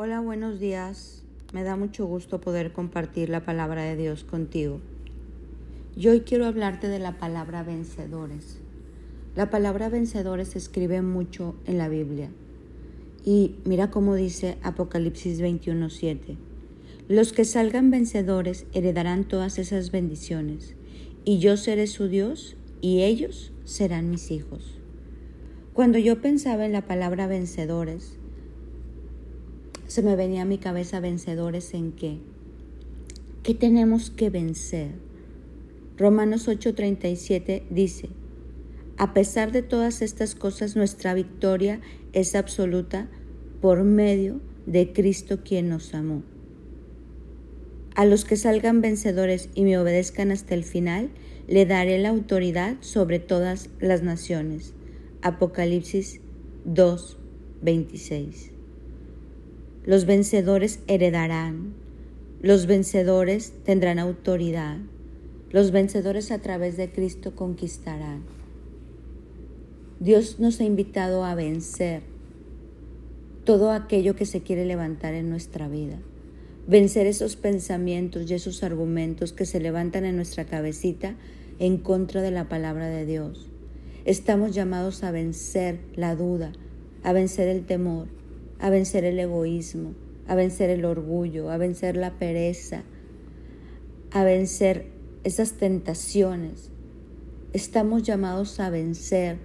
Hola, buenos días. Me da mucho gusto poder compartir la palabra de Dios contigo. Yo hoy quiero hablarte de la palabra vencedores. La palabra vencedores se escribe mucho en la Biblia. Y mira cómo dice Apocalipsis 21:7. Los que salgan vencedores heredarán todas esas bendiciones, y yo seré su Dios, y ellos serán mis hijos. Cuando yo pensaba en la palabra vencedores, se me venía a mi cabeza vencedores en qué. ¿Qué tenemos que vencer? Romanos 8:37 dice, a pesar de todas estas cosas, nuestra victoria es absoluta por medio de Cristo quien nos amó. A los que salgan vencedores y me obedezcan hasta el final, le daré la autoridad sobre todas las naciones. Apocalipsis 2:26. Los vencedores heredarán. Los vencedores tendrán autoridad. Los vencedores a través de Cristo conquistarán. Dios nos ha invitado a vencer todo aquello que se quiere levantar en nuestra vida. Vencer esos pensamientos y esos argumentos que se levantan en nuestra cabecita en contra de la palabra de Dios. Estamos llamados a vencer la duda, a vencer el temor, a vencer el egoísmo, a vencer el orgullo, a vencer la pereza, a vencer esas tentaciones. Estamos llamados a vencer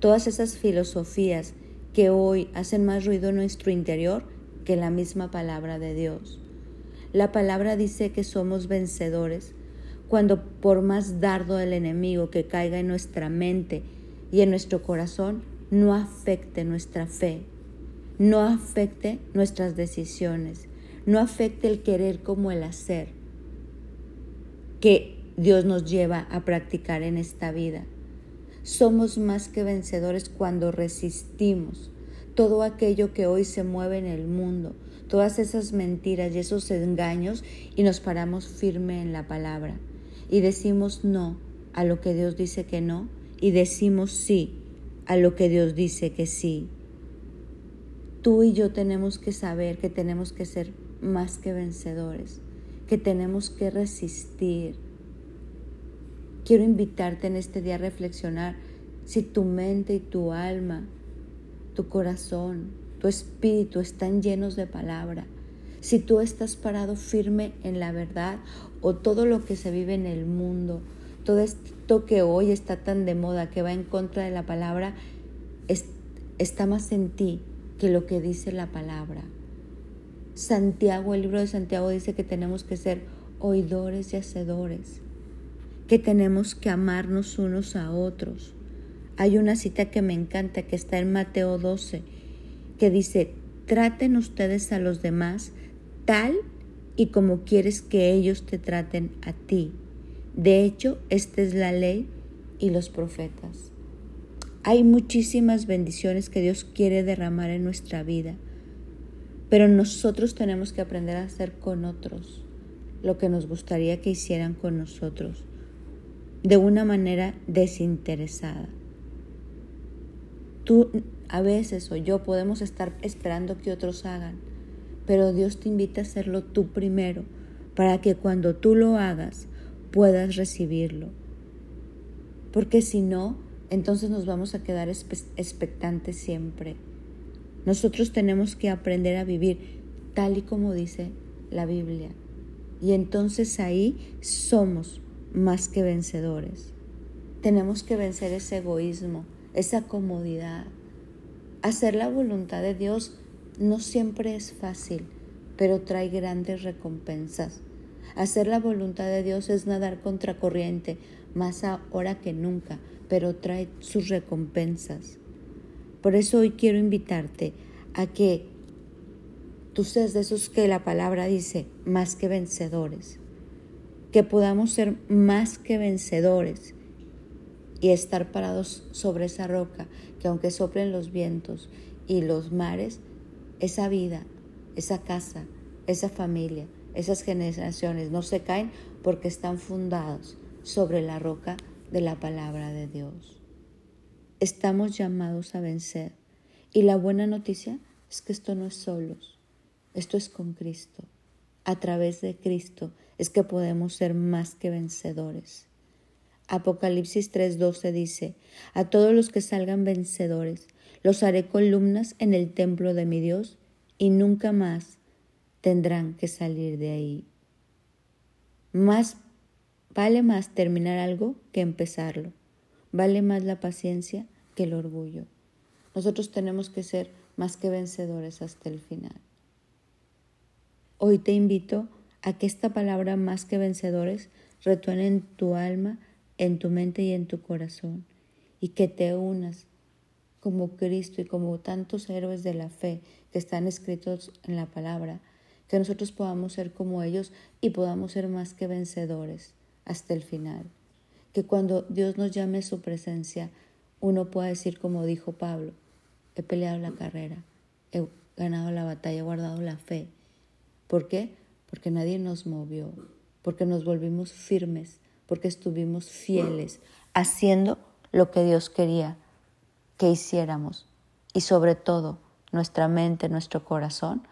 todas esas filosofías que hoy hacen más ruido en nuestro interior que la misma palabra de Dios. La palabra dice que somos vencedores cuando por más dardo del enemigo que caiga en nuestra mente y en nuestro corazón, no afecte nuestra fe, no afecte nuestras decisiones, no afecte el querer como el hacer que Dios nos lleva a practicar en esta vida. Somos más que vencedores cuando resistimos todo aquello que hoy se mueve en el mundo, todas esas mentiras y esos engaños y nos paramos firme en la palabra y decimos no a lo que Dios dice que no y decimos sí a lo que Dios dice que sí. Tú y yo tenemos que saber que tenemos que ser más que vencedores, que tenemos que resistir. Quiero invitarte en este día a reflexionar si tu mente y tu alma, tu corazón, tu espíritu están llenos de palabra, si tú estás parado firme en la verdad o todo lo que se vive en el mundo, todo esto que hoy está tan de moda, que va en contra de la palabra, está más en ti que lo que dice la palabra. Santiago, el libro de Santiago dice que tenemos que ser oidores y hacedores, que tenemos que amarnos unos a otros. Hay una cita que me encanta que está en Mateo 12, que dice, traten ustedes a los demás tal y como quieres que ellos te traten a ti. De hecho, esta es la ley y los profetas. Hay muchísimas bendiciones que Dios quiere derramar en nuestra vida, pero nosotros tenemos que aprender a hacer con otros lo que nos gustaría que hicieran con nosotros, de una manera desinteresada. Tú a veces o yo podemos estar esperando que otros hagan, pero Dios te invita a hacerlo tú primero, para que cuando tú lo hagas puedas recibirlo. Porque si no, entonces nos vamos a quedar expectantes siempre. Nosotros tenemos que aprender a vivir tal y como dice la Biblia. Y entonces ahí somos más que vencedores. Tenemos que vencer ese egoísmo, esa comodidad. Hacer la voluntad de Dios no siempre es fácil, pero trae grandes recompensas. Hacer la voluntad de Dios es nadar contracorriente, más ahora que nunca, pero trae sus recompensas. Por eso hoy quiero invitarte a que tú seas de esos que la palabra dice más que vencedores, que podamos ser más que vencedores y estar parados sobre esa roca, que aunque soplen los vientos y los mares, esa vida, esa casa, esa familia, esas generaciones no se caen porque están fundados sobre la roca de la palabra de Dios. Estamos llamados a vencer y la buena noticia es que esto no es solos. Esto es con Cristo. A través de Cristo es que podemos ser más que vencedores. Apocalipsis 3:12 dice, a todos los que salgan vencedores, los haré columnas en el templo de mi Dios y nunca más tendrán que salir de ahí. Más vale más terminar algo que empezarlo. Vale más la paciencia que el orgullo. Nosotros tenemos que ser más que vencedores hasta el final. Hoy te invito a que esta palabra más que vencedores retuene en tu alma, en tu mente y en tu corazón y que te unas como Cristo y como tantos héroes de la fe que están escritos en la palabra, que nosotros podamos ser como ellos y podamos ser más que vencedores hasta el final. Que cuando Dios nos llame a su presencia, uno pueda decir como dijo Pablo, he peleado la carrera, he ganado la batalla, he guardado la fe. ¿Por qué? Porque nadie nos movió, porque nos volvimos firmes, porque estuvimos fieles, haciendo lo que Dios quería que hiciéramos y sobre todo nuestra mente, nuestro corazón,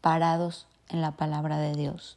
parados en la palabra de Dios.